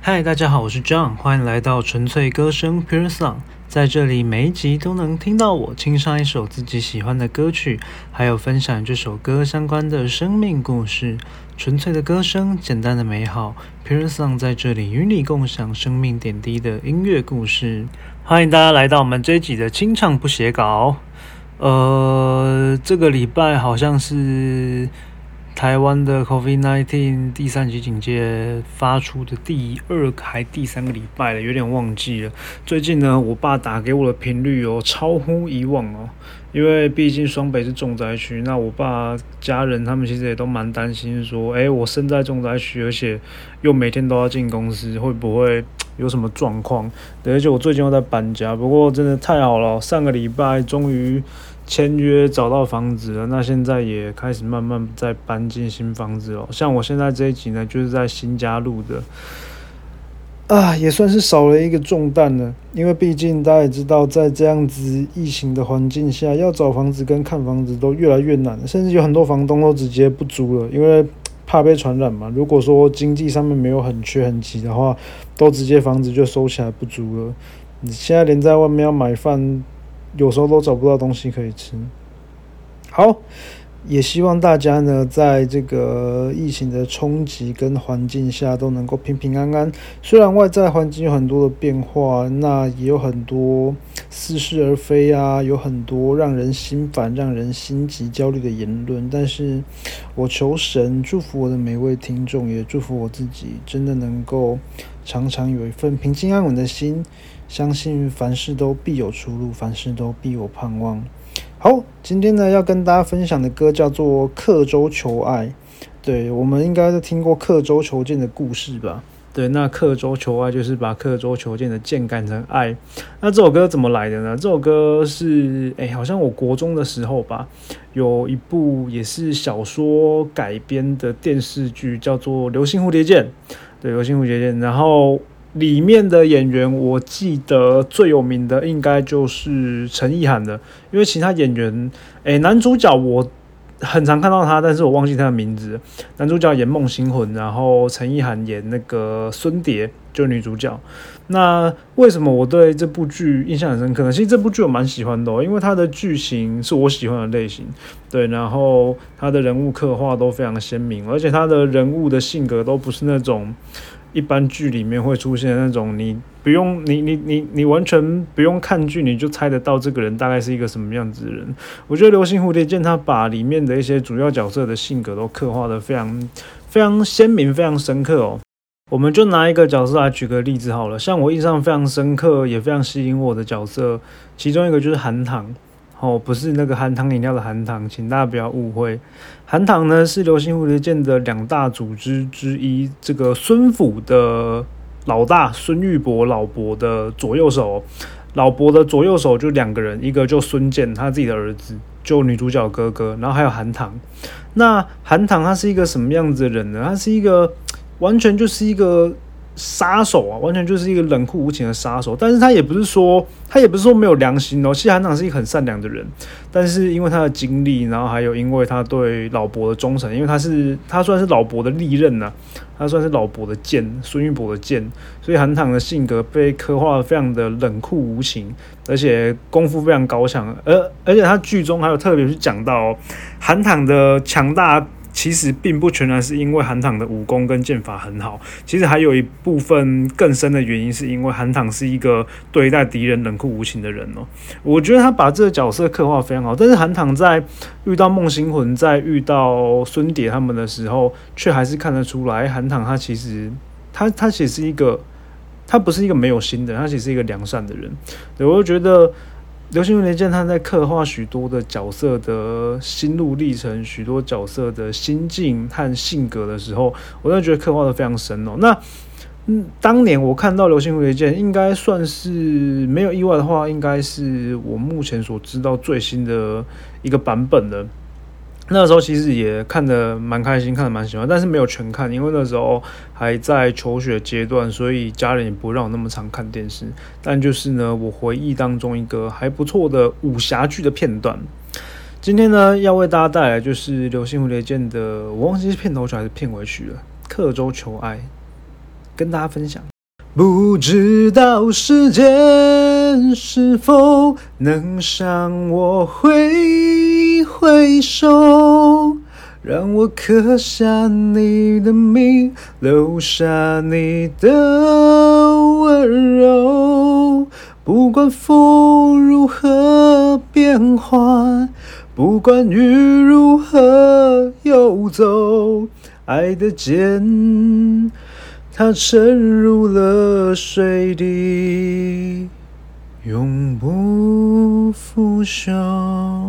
嗨，大家好，我是 John，欢迎来到纯粹歌声 Pure Song。在这里，每一集都能听到我清唱一首自己喜欢的歌曲，还有分享这首歌相关的生命故事。纯粹的歌声，简单的美好，Pure Song 在这里与你共享生命点滴的音乐故事。欢迎大家来到我们这一集的清唱不写稿。呃，这个礼拜好像是。台湾的 COVID-19 第三级警戒发出的第二还第三个礼拜了，有点忘记了。最近呢，我爸打给我的频率哦，超乎以往哦。因为毕竟双北是重灾区，那我爸家人他们其实也都蛮担心，说，哎，我身在重灾区，而且又每天都要进公司，会不会 有什么状况？而且我最近又在搬家，不过真的太好了，上个礼拜终于。签约找到房子了，那现在也开始慢慢在搬进新房子哦。像我现在这一集呢，就是在新家录的，啊，也算是少了一个重担了。因为毕竟大家也知道，在这样子疫情的环境下，要找房子跟看房子都越来越难，甚至有很多房东都直接不租了，因为怕被传染嘛。如果说经济上面没有很缺很急的话，都直接房子就收起来不租了。你现在连在外面要买饭。有时候都找不到东西可以吃。好，也希望大家呢，在这个疫情的冲击跟环境下，都能够平平安安。虽然外在环境有很多的变化，那也有很多似是而非啊，有很多让人心烦、让人心急、焦虑的言论。但是我求神祝福我的每位听众，也祝福我自己，真的能够常常有一份平静安稳的心。相信凡事都必有出路，凡事都必有盼望。好，今天呢要跟大家分享的歌叫做《刻舟求爱》。对我们应该都听过刻舟求剑的故事吧？对，那刻舟求爱就是把刻舟求剑的剑改成爱。那这首歌怎么来的呢？这首歌是哎，好像我国中的时候吧，有一部也是小说改编的电视剧，叫做《流星蝴蝶剑》。对，《流星蝴蝶剑》，然后。里面的演员，我记得最有名的应该就是陈意涵的，因为其他演员，诶，男主角我很常看到他，但是我忘记他的名字。男主角演梦星魂，然后陈意涵演那个孙蝶，就女主角。那为什么我对这部剧印象很深刻呢？其实这部剧我蛮喜欢的哦，因为它的剧情是我喜欢的类型，对，然后他的人物刻画都非常鲜明，而且他的人物的性格都不是那种。一般剧里面会出现那种，你不用你你你你完全不用看剧，你就猜得到这个人大概是一个什么样子的人。我觉得《流星蝴蝶剑》它把里面的一些主要角色的性格都刻画的非常非常鲜明、非常深刻哦。我们就拿一个角色来举个例子好了，像我印象非常深刻也非常吸引我的角色，其中一个就是韩唐。哦，不是那个含糖饮料的含糖，请大家不要误会。含糖呢是流星蝴蝶剑的两大组织之一，这个孙府的老大孙玉博老伯的左右手，老伯的左右手就两个人，一个就孙健他自己的儿子，就女主角哥哥，然后还有含糖。那含糖他是一个什么样子的人呢？他是一个完全就是一个。杀手啊，完全就是一个冷酷无情的杀手。但是他也不是说，他也不是说没有良心哦。其实韩长是一个很善良的人，但是因为他的经历，然后还有因为他对老伯的忠诚，因为他是他算是老伯的利刃呐，他算是老伯的剑，孙玉博的剑，所以韩唐的性格被刻画的非常的冷酷无情，而且功夫非常高强。而而且他剧中还有特别去讲到韩唐的强大。其实并不全然是因为韩唐的武功跟剑法很好，其实还有一部分更深的原因，是因为韩唐是一个对待敌人冷酷无情的人哦。我觉得他把这个角色刻画非常好，但是韩唐在遇到梦星魂，在遇到孙蝶他们的时候，却还是看得出来，韩唐他其实他他其实是一个，他不是一个没有心的，他其实是一个良善的人。对我就觉得。流星蝴蝶剑，他在刻画许多的角色的心路历程，许多角色的心境和性格的时候，我真的觉得刻画的非常深哦。那嗯，当年我看到流星蝴蝶剑，应该算是没有意外的话，应该是我目前所知道最新的一个版本了。那时候其实也看得蛮开心，看得蛮喜欢，但是没有全看，因为那时候还在求学阶段，所以家人也不让我那么常看电视。但就是呢，我回忆当中一个还不错的武侠剧的片段。今天呢，要为大家带来就是《流星蝴蝶剑》的，我忘记是片头曲还是片尾曲了，《刻舟求爱》。跟大家分享。不知道时间是否能向我挥挥手，让我刻下你的名，留下你的温柔。不管风如何变幻，不管雨如何游走，爱的剑。它沉入了水底，永不腐朽。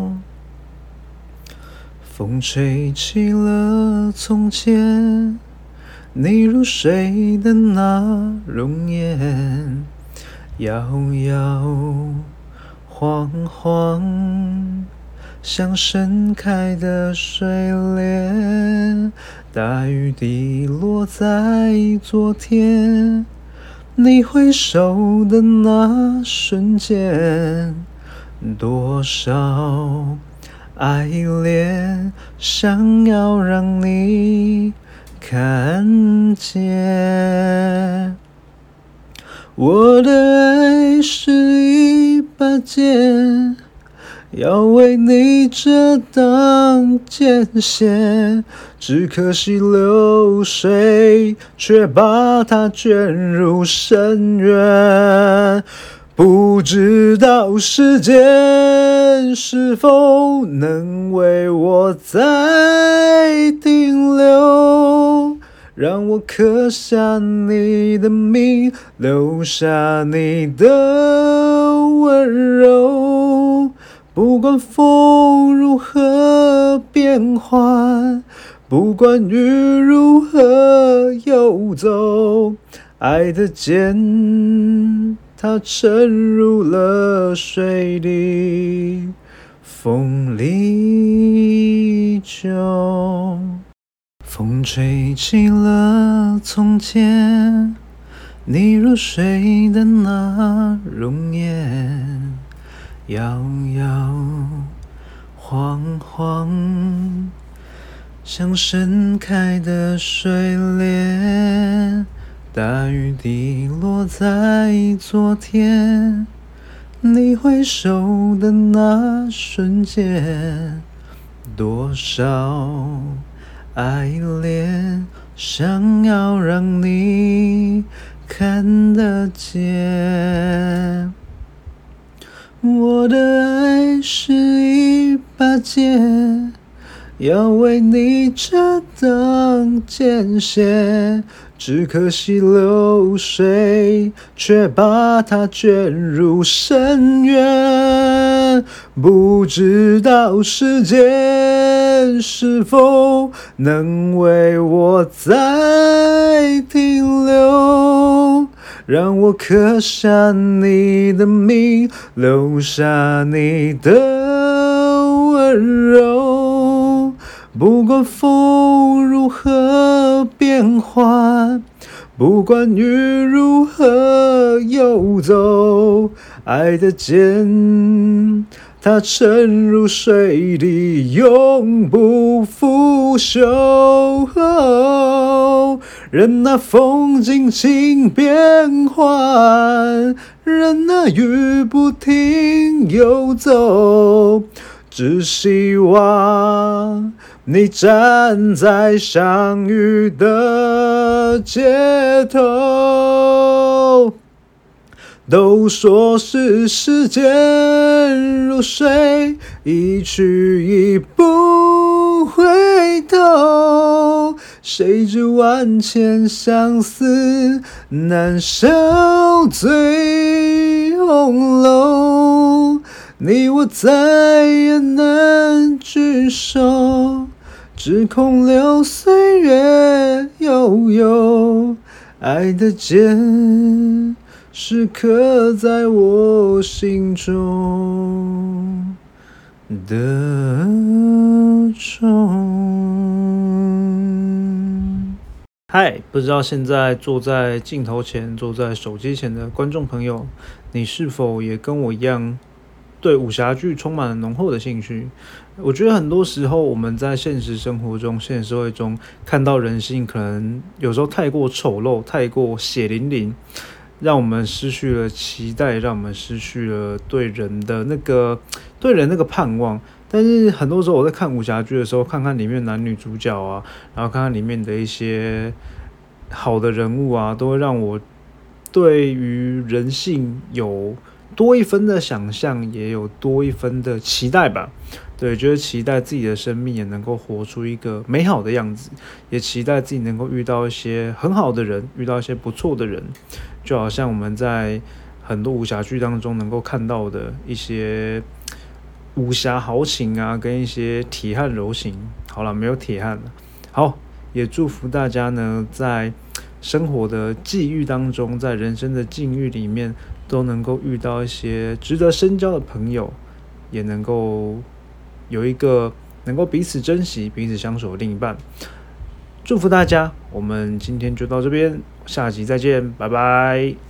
风吹起了从前，你如水的那容颜，摇摇晃晃。像盛开的睡莲，大雨滴落在昨天。你挥手的那瞬间，多少爱恋想要让你看见。我的爱是一把剑。要为你遮挡艰险，只可惜流水却把它卷入深渊。不知道时间是否能为我再停留，让我刻下你的名，留下你的温柔。不管风如何变幻，不管雨如何游走，爱的剑它沉入了水底，风里就风吹起了从前，你入睡的那容颜。摇摇晃晃，像盛开的睡莲，大雨滴落在昨天。你挥手的那瞬间，多少爱恋想要让你看得见。我的爱是一把剑，要为你遮挡艰险，只可惜流水却把它卷入深渊。不知道时间是否能为我再停留。让我刻下你的名，留下你的温柔。不管风如何变幻，不管雨如何游走，爱的剑。它沉入水底，永不腐朽。任那风尽情变幻，任那雨不停游走，只希望你站在相遇的街头。都说是时间如水，一去已不回头。谁知万千相思难消醉红楼，你我再也难聚首，只空留岁月悠悠，爱的剑。是刻在我心中的钟。嗨，不知道现在坐在镜头前、坐在手机前的观众朋友，你是否也跟我一样对武侠剧充满了浓厚的兴趣。我觉得很多时候我们在现实生活中、现实社会中看到人性，可能有时候太过丑陋、太过血淋淋，让我们失去了期待，让我们失去了对人的那个对人那个盼望。但是很多时候我在看武侠剧的时候，看看里面男女主角啊，然后看看里面的一些好的人物啊，都会让我对于人性有。多一分的想象，也有多一分的期待吧。对，就是期待自己的生命也能够活出一个美好的样子，也期待自己能够遇到一些很好的人，遇到一些不错的人。就好像我们在很多武侠剧当中能够看到的一些武侠豪情啊，跟一些铁汉柔情。好了，没有铁汉了。好，也祝福大家呢，在生活的际遇当中，在人生的境遇里面。都能够遇到一些值得深交的朋友，也能够有一个能够彼此珍惜、彼此相守的另一半。祝福大家！我们今天就到这边，下集再见，拜拜。